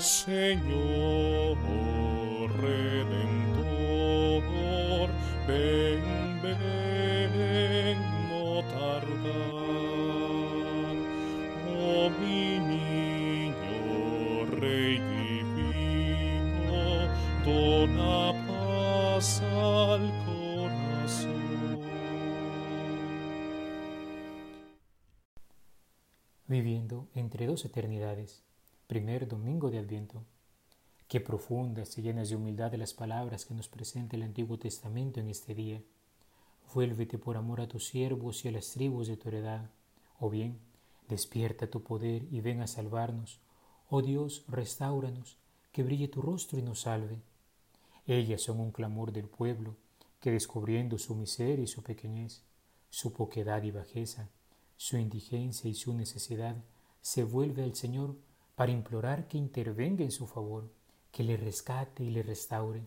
Señor Redentor, ven, ven, no tardar. Oh mi niño, Rey divino, dona paz al corazón. Viviendo entre dos eternidades primer domingo de Adviento. Qué profundas y llenas de humildad las palabras que nos presenta el Antiguo Testamento en este día. Vuélvete por amor a tus siervos y a las tribus de tu heredad. O bien, despierta tu poder y ven a salvarnos. Oh Dios, restauranos, que brille tu rostro y nos salve. Ellas son un clamor del pueblo, que descubriendo su miseria y su pequeñez, su poquedad y bajeza, su indigencia y su necesidad, se vuelve al Señor para implorar que intervenga en su favor, que le rescate y le restaure.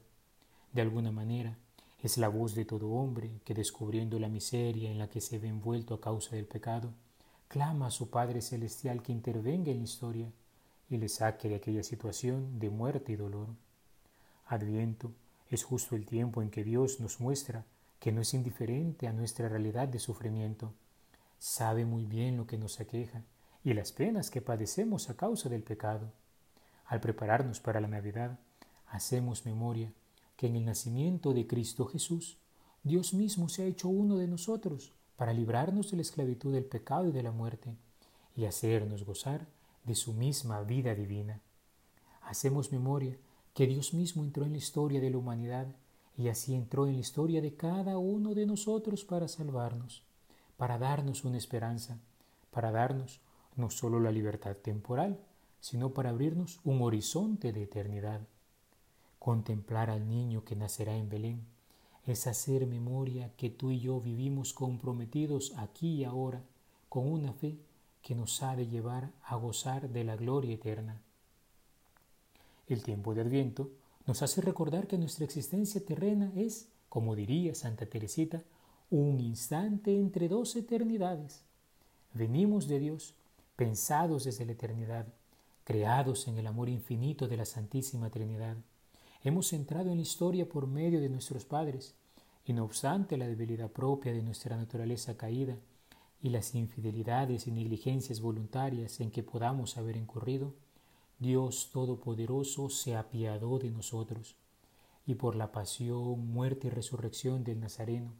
De alguna manera, es la voz de todo hombre que, descubriendo la miseria en la que se ve envuelto a causa del pecado, clama a su Padre Celestial que intervenga en la historia y le saque de aquella situación de muerte y dolor. Adviento es justo el tiempo en que Dios nos muestra que no es indiferente a nuestra realidad de sufrimiento. Sabe muy bien lo que nos aqueja y las penas que padecemos a causa del pecado. Al prepararnos para la Navidad, hacemos memoria que en el nacimiento de Cristo Jesús, Dios mismo se ha hecho uno de nosotros para librarnos de la esclavitud del pecado y de la muerte y hacernos gozar de su misma vida divina. Hacemos memoria que Dios mismo entró en la historia de la humanidad y así entró en la historia de cada uno de nosotros para salvarnos, para darnos una esperanza, para darnos no solo la libertad temporal, sino para abrirnos un horizonte de eternidad. Contemplar al niño que nacerá en Belén es hacer memoria que tú y yo vivimos comprometidos aquí y ahora con una fe que nos ha de llevar a gozar de la gloria eterna. El tiempo de Adviento nos hace recordar que nuestra existencia terrena es, como diría Santa Teresita, un instante entre dos eternidades. Venimos de Dios pensados desde la eternidad, creados en el amor infinito de la Santísima Trinidad. Hemos entrado en la historia por medio de nuestros padres, y no obstante la debilidad propia de nuestra naturaleza caída y las infidelidades y negligencias voluntarias en que podamos haber incurrido, Dios Todopoderoso se apiadó de nosotros, y por la pasión, muerte y resurrección del Nazareno,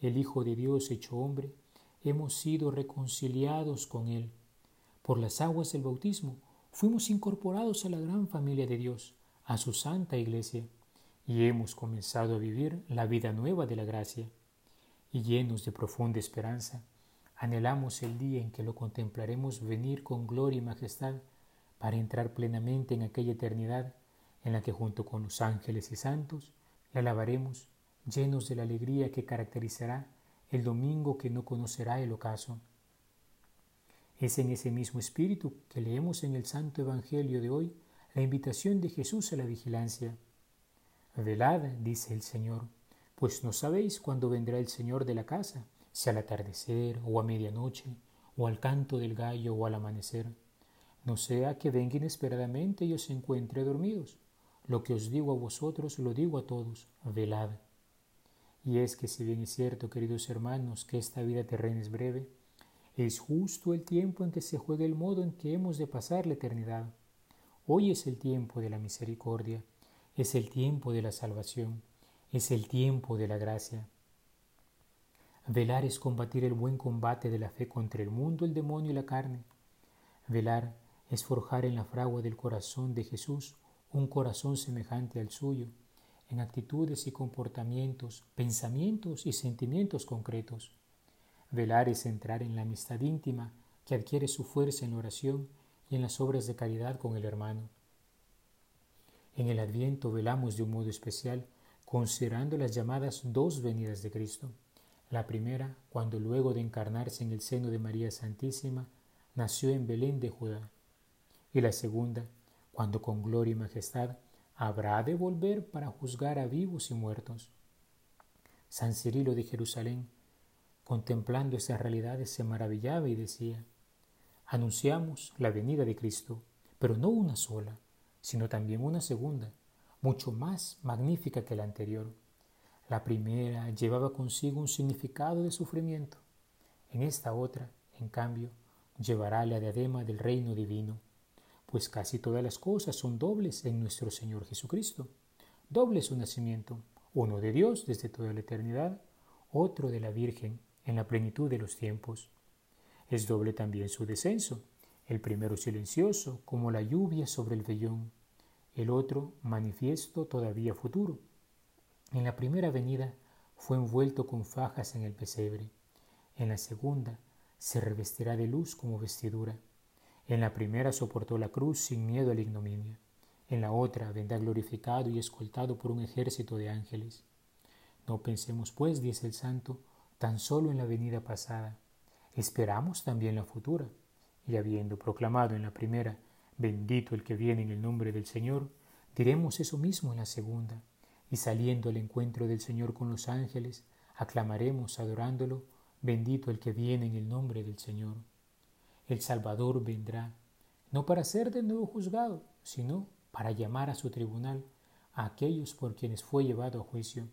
el Hijo de Dios hecho hombre, hemos sido reconciliados con Él por las aguas del bautismo, fuimos incorporados a la gran familia de Dios, a su santa iglesia, y hemos comenzado a vivir la vida nueva de la gracia. Y llenos de profunda esperanza, anhelamos el día en que lo contemplaremos venir con gloria y majestad para entrar plenamente en aquella eternidad en la que junto con los ángeles y santos la alabaremos llenos de la alegría que caracterizará el domingo que no conocerá el ocaso. Es en ese mismo espíritu que leemos en el Santo Evangelio de hoy la invitación de Jesús a la vigilancia. Velad, dice el Señor, pues no sabéis cuándo vendrá el Señor de la casa, si al atardecer o a medianoche, o al canto del gallo o al amanecer. No sea que venga inesperadamente y os encuentre dormidos. Lo que os digo a vosotros lo digo a todos, velad. Y es que si bien es cierto, queridos hermanos, que esta vida terrena es breve, es justo el tiempo en que se juega el modo en que hemos de pasar la eternidad. Hoy es el tiempo de la misericordia, es el tiempo de la salvación, es el tiempo de la gracia. Velar es combatir el buen combate de la fe contra el mundo, el demonio y la carne. Velar es forjar en la fragua del corazón de Jesús un corazón semejante al suyo, en actitudes y comportamientos, pensamientos y sentimientos concretos. Velar es entrar en la amistad íntima que adquiere su fuerza en la oración y en las obras de caridad con el hermano. En el Adviento velamos de un modo especial considerando las llamadas dos venidas de Cristo. La primera, cuando luego de encarnarse en el seno de María Santísima, nació en Belén de Judá. Y la segunda, cuando con gloria y majestad habrá de volver para juzgar a vivos y muertos. San Cirilo de Jerusalén contemplando esas realidades, se maravillaba y decía, anunciamos la venida de Cristo, pero no una sola, sino también una segunda, mucho más magnífica que la anterior. La primera llevaba consigo un significado de sufrimiento. En esta otra, en cambio, llevará la diadema del reino divino, pues casi todas las cosas son dobles en nuestro Señor Jesucristo. Doble su nacimiento, uno de Dios desde toda la eternidad, otro de la Virgen en la plenitud de los tiempos. Es doble también su descenso, el primero silencioso, como la lluvia sobre el vellón, el otro manifiesto todavía futuro. En la primera venida fue envuelto con fajas en el pesebre, en la segunda se revestirá de luz como vestidura. En la primera soportó la cruz sin miedo a la ignominia. En la otra vendrá glorificado y escoltado por un ejército de ángeles. No pensemos, pues, dice el santo, tan solo en la venida pasada. Esperamos también la futura y habiendo proclamado en la primera, bendito el que viene en el nombre del Señor, diremos eso mismo en la segunda, y saliendo al encuentro del Señor con los ángeles, aclamaremos adorándolo, bendito el que viene en el nombre del Señor. El Salvador vendrá, no para ser de nuevo juzgado, sino para llamar a su tribunal a aquellos por quienes fue llevado a juicio.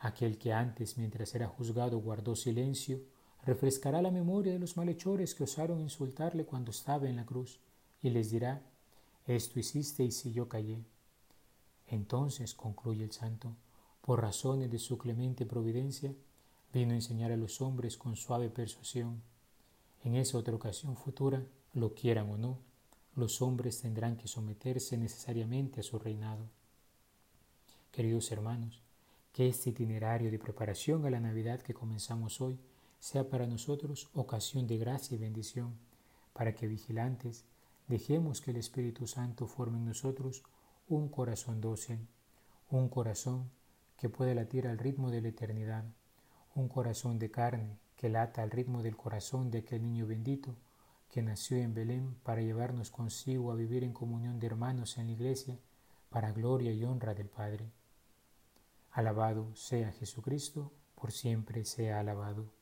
Aquel que antes, mientras era juzgado, guardó silencio, refrescará la memoria de los malhechores que osaron insultarle cuando estaba en la cruz, y les dirá, esto hiciste y si yo callé. Entonces, concluye el santo, por razones de su clemente providencia, vino a enseñar a los hombres con suave persuasión. En esa otra ocasión futura, lo quieran o no, los hombres tendrán que someterse necesariamente a su reinado. Queridos hermanos, que este itinerario de preparación a la Navidad que comenzamos hoy sea para nosotros ocasión de gracia y bendición, para que vigilantes dejemos que el Espíritu Santo forme en nosotros un corazón dócil, un corazón que pueda latir al ritmo de la eternidad, un corazón de carne que lata al ritmo del corazón de aquel niño bendito que nació en Belén para llevarnos consigo a vivir en comunión de hermanos en la iglesia, para gloria y honra del Padre. Alabado sea Jesucristo, por siempre sea alabado.